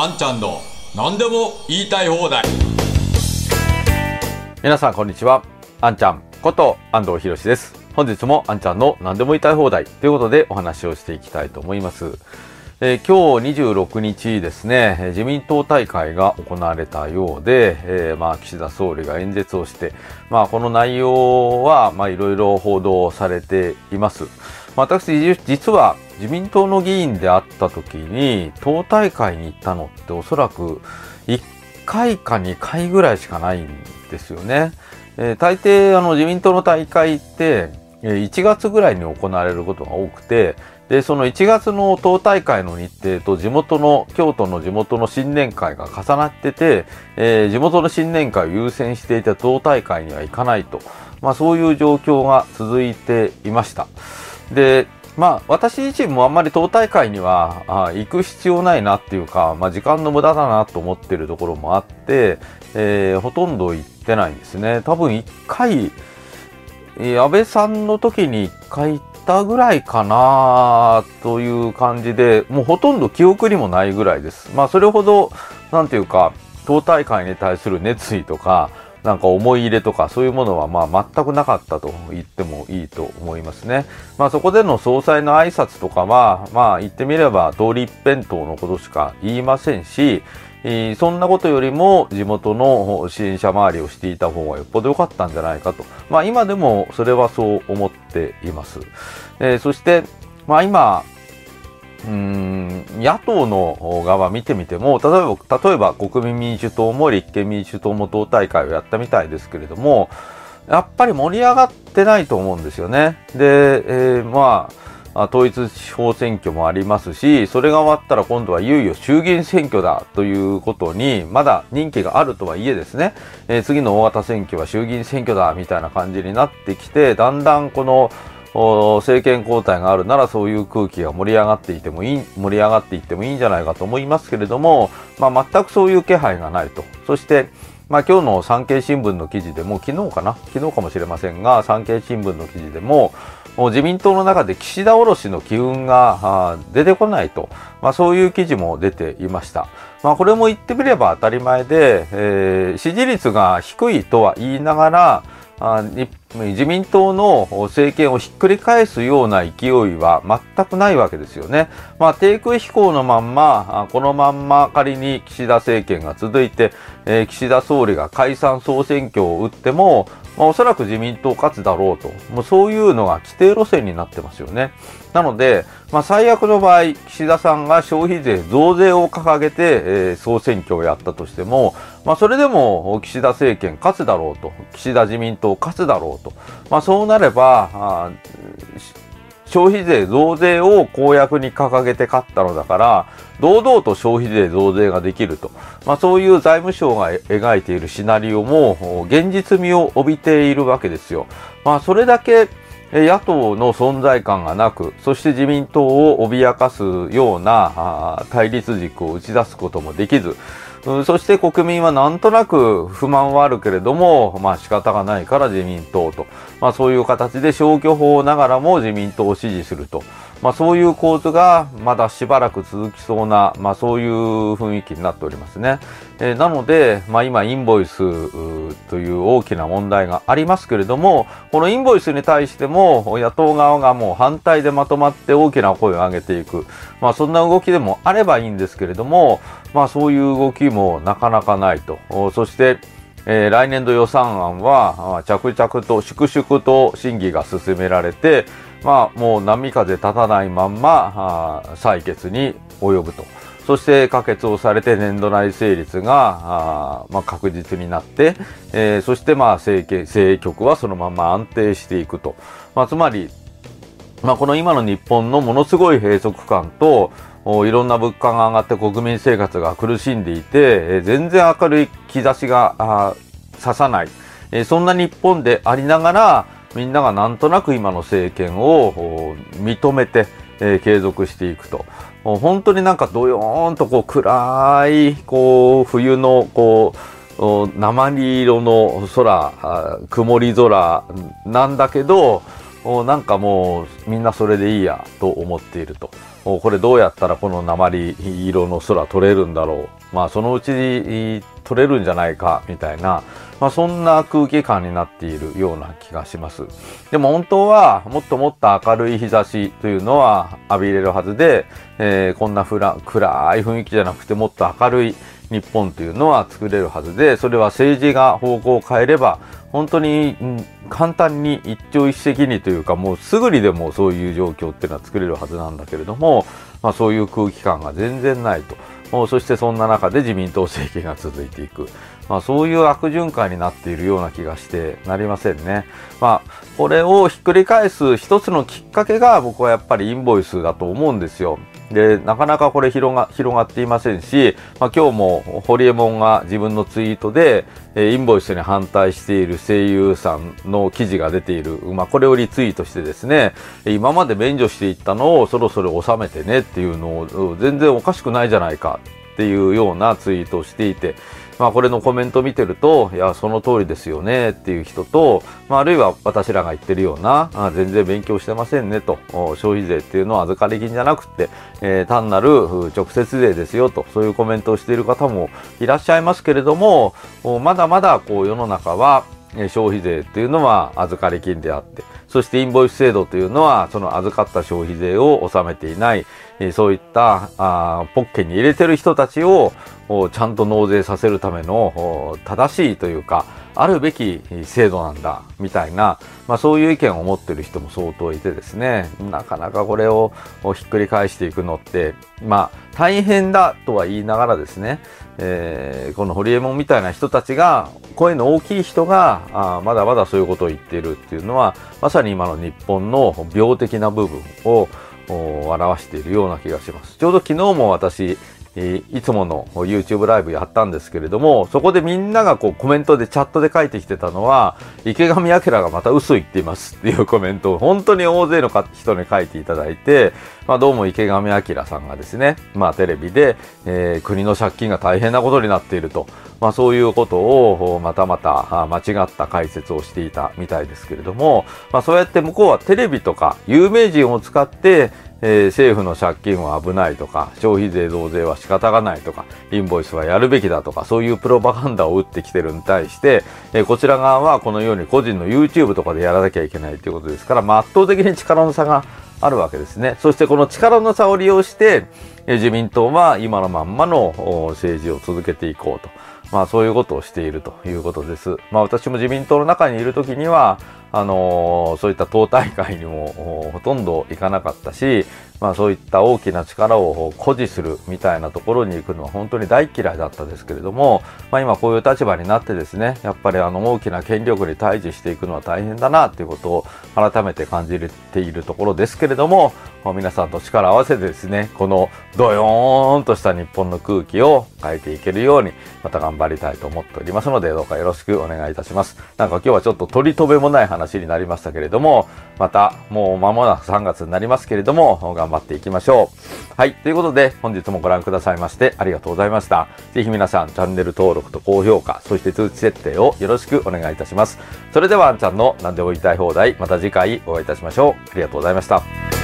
あんちゃんの何でも言いたい放題。皆さんこんにちは。あんちゃんこと安藤博です。本日もあんちゃんの何でも言いたい放題ということでお話をしていきたいと思います。えー、今日26日ですね、自民党大会が行われたようで、えー、まあ、岸田総理が演説をして、まあ、この内容は、まあ、いろいろ報道されています。私、実は自民党の議員であった時に、党大会に行ったのっておそらく1回か2回ぐらいしかないんですよね。えー、大抵、あの、自民党の大会って、1月ぐらいに行われることが多くて、で、その1月の党大会の日程と地元の、京都の地元の新年会が重なってて、えー、地元の新年会を優先していた党大会には行かないと。まあそういう状況が続いていました。で、まあ私自身もあんまり党大会にはあ行く必要ないなっていうか、まあ時間の無駄だなと思ってるところもあって、えー、ほとんど行ってないんですね。多分1回、安倍さんの時に1回行ったぐらいかなという感じで、もうほとんど記憶にもないぐらいです。まあそれほど、なんていうか、党大会に対する熱意とか、なんか思い入れとかそういうものはまあ全くなかったと言ってもいいと思いますね。まあそこでの総裁の挨拶とかは、まあ言ってみれば通り一辺倒のことしか言いませんし、そんなことよりも地元の支援者周りをしていた方がよっぽど良かったんじゃないかと。まあ今でもそれはそう思っています。えー、そして、まあ今、うん野党の側見てみても例えば例えば国民民主党も立憲民主党も党大会をやったみたいですけれどもやっぱり盛り上がってないと思うんですよね。で、えー、まあ統一地方選挙もありますし、それが終わったら今度はいよいよ衆議院選挙だということに、まだ任期があるとはいえですね、えー、次の大型選挙は衆議院選挙だみたいな感じになってきて、だんだんこの政権交代があるならそういう空気が盛り上がっていてもいい、盛り上がっていってもいいんじゃないかと思いますけれども、まあ全くそういう気配がないと。そして、まあ今日の産経新聞の記事でも、昨日かな？昨日かもしれませんが、産経新聞の記事でも、自民党の中で岸田卸の機運が出てこないと、まあ、そういう記事も出ていました。まあ、これも言ってみれば当たり前で、えー、支持率が低いとは言いながら、あ自民党の政権をひっくり返すような勢いは全くないわけですよね。まあ、低空飛行のまんま、このまんま仮に岸田政権が続いて、えー、岸田総理が解散総選挙を打っても、まあ、おそらく自民党勝つだろうと。もうそういうのが規定路線になってますよね。なので、まあ、最悪の場合、岸田さんが消費税増税を掲げて、えー、総選挙をやったとしても、まあ、それでも岸田政権勝つだろうと。岸田自民党勝つだろうと。まあ、そうなれば、消費税増税を公約に掲げて勝ったのだから、堂々と消費税増税ができると。まあそういう財務省が描いているシナリオも現実味を帯びているわけですよ。まあそれだけ野党の存在感がなく、そして自民党を脅かすような対立軸を打ち出すこともできず、うんそして国民はなんとなく不満はあるけれども、まあ仕方がないから自民党と、まあそういう形で消去法ながらも自民党を支持すると。まあそういう構図がまだしばらく続きそうな、まあそういう雰囲気になっておりますね。えー、なので、まあ今インボイスという大きな問題がありますけれども、このインボイスに対しても野党側がもう反対でまとまって大きな声を上げていく。まあそんな動きでもあればいいんですけれども、まあそういう動きもなかなかないと。そして、えー、来年度予算案は着々と粛々と審議が進められて、まあ、もう波風立たないまんま採決に及ぶと。そして可決をされて年度内成立があ、まあ、確実になって、えー、そしてまあ政権政局はそのまま安定していくと。まあ、つまり、まあ、この今の日本のものすごい閉塞感といろんな物価が上がって国民生活が苦しんでいて、全然明るい兆しが刺さない、そんな日本でありながら、みんながなんとなく今の政権を認めて、継続していくと。本当になんかどよーんとこう暗い、こう冬のこう鉛色の空、曇り空なんだけど、なんかもうみんなそれでいいやと思っていると。これどうやったらこの鉛色の空取れるんだろう。まあそのうちに取れるんじゃないかみたいな、まあそんな空気感になっているような気がします。でも本当はもっともっと明るい日差しというのは浴びれるはずで、えー、こんな暗い雰囲気じゃなくてもっと明るい日本というのは作れるはずで、それは政治が方向を変えれば、本当に、簡単に一朝一夕にというか、もうすぐにでもそういう状況っていうのは作れるはずなんだけれども、まあそういう空気感が全然ないと。そしてそんな中で自民党政権が続いていく。まあ、そういう悪循環になっているような気がしてなりませんね。まあ、これをひっくり返す一つのきっかけが僕はやっぱりインボイスだと思うんですよ。で、なかなかこれ広が、広がっていませんし、まあ、今日もホリエモンが自分のツイートで、えインボイスに反対している声優さんの記事が出ている、まあ、これをリツイートしてですね、今まで免除していったのをそろそろ収めてねっていうのを全然おかしくないじゃないかっていうようなツイートをしていて、まあ、これのコメント見てると、いや、その通りですよねっていう人と、まあ、あるいは私らが言ってるような、あ全然勉強してませんねと、消費税っていうのは預かり金じゃなくて、えー、単なる直接税ですよと、そういうコメントをしている方もいらっしゃいますけれども、まだまだこう世の中は、消費税っていうのは預かり金であって、そしてインボイス制度というのは、その預かった消費税を納めていない、そういったあポッケに入れてる人たちをちゃんと納税させるための正しいというか、あるべき制度なんだ、みたいな、まあそういう意見を持ってる人も相当いてですね、なかなかこれをひっくり返していくのって、まあ大変だとは言いながらですね、えー、このホリエモンみたいな人たちが、声の大きい人があまだまだそういうことを言っているっていうのは、まさに今の日本の病的な部分を表しているような気がします。ちょうど昨日も私、いつもの YouTube ライブやったんですけれども、そこでみんながこうコメントでチャットで書いてきてたのは、池上彰がまた嘘言っていますっていうコメントを本当に大勢の人に書いていただいて、まあどうも池上彰さんがですね、まあテレビで、えー、国の借金が大変なことになっていると、まあそういうことをまたまた間違った解説をしていたみたいですけれども、まあそうやって向こうはテレビとか有名人を使って、えー、政府の借金は危ないとか、消費税増税は仕方がないとか、インボイスはやるべきだとか、そういうプロパガンダを打ってきてるに対して、えー、こちら側はこのように個人の YouTube とかでやらなきゃいけないということですから、まあ、圧倒的に力の差があるわけですね。そしてこの力の差を利用して、自民党は今のまんまの政治を続けていこうと。まあそういうことをしているということです。まあ私も自民党の中にいるときには、あのー、そういった党大会にもほとんど行かなかったし、まあそういった大きな力を誇示するみたいなところに行くのは本当に大嫌いだったですけれども、まあ今こういう立場になってですね、やっぱりあの大きな権力に対峙していくのは大変だなということを改めて感じているところですけれども、皆さんと力を合わせてですね、このドヨーンとした日本の空気を変えていけるように、また頑張りたいと思っておりますので、どうかよろしくお願いいたします。なんか今日はちょっと取り留めもない話になりましたけれども、またもう間もなく3月になりますけれども、頑張っていきましょう。はい。ということで、本日もご覧くださいましてありがとうございました。ぜひ皆さん、チャンネル登録と高評価、そして通知設定をよろしくお願いいたします。それでは、あんちゃんの何でも言いたい放題、また次回お会いいたしましょう。ありがとうございました。